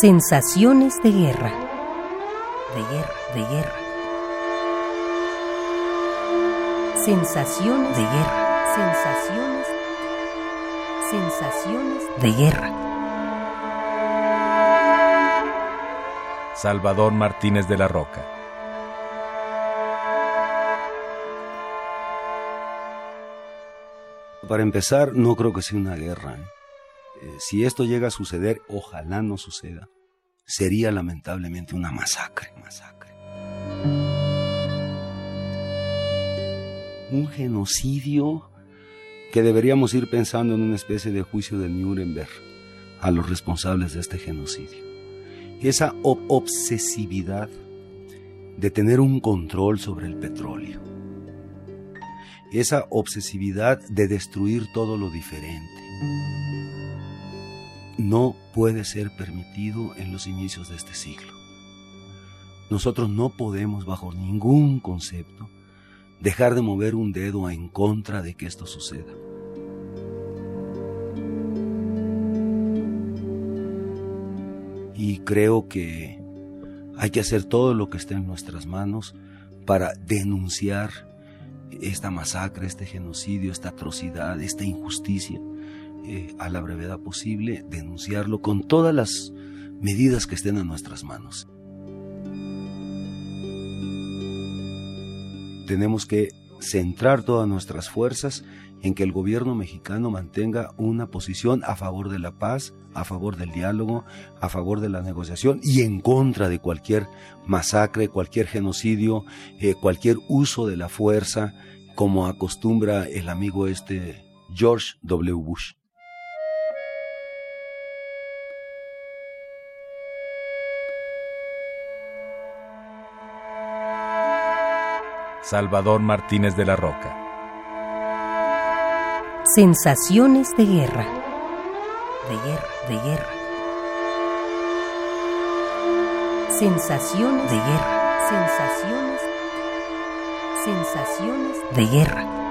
Sensaciones de guerra. De guerra, de guerra. Sensaciones de guerra. Sensaciones. Sensaciones de guerra. Salvador Martínez de la Roca. Para empezar, no creo que sea una guerra. ¿Eh? Si esto llega a suceder, ojalá no suceda. Sería lamentablemente una masacre, masacre. Un genocidio que deberíamos ir pensando en una especie de juicio de Nuremberg a los responsables de este genocidio. Esa obsesividad de tener un control sobre el petróleo. Esa obsesividad de destruir todo lo diferente no puede ser permitido en los inicios de este siglo. Nosotros no podemos, bajo ningún concepto, dejar de mover un dedo en contra de que esto suceda. Y creo que hay que hacer todo lo que esté en nuestras manos para denunciar esta masacre, este genocidio, esta atrocidad, esta injusticia eh, a la brevedad posible, denunciarlo con todas las medidas que estén en nuestras manos. Tenemos que centrar todas nuestras fuerzas en que el gobierno mexicano mantenga una posición a favor de la paz, a favor del diálogo, a favor de la negociación y en contra de cualquier masacre, cualquier genocidio, eh, cualquier uso de la fuerza, como acostumbra el amigo este George W. Bush. Salvador Martínez de la Roca. Sensaciones de guerra. De guerra, de guerra. Sensaciones de guerra. Sensaciones. Sensaciones de guerra.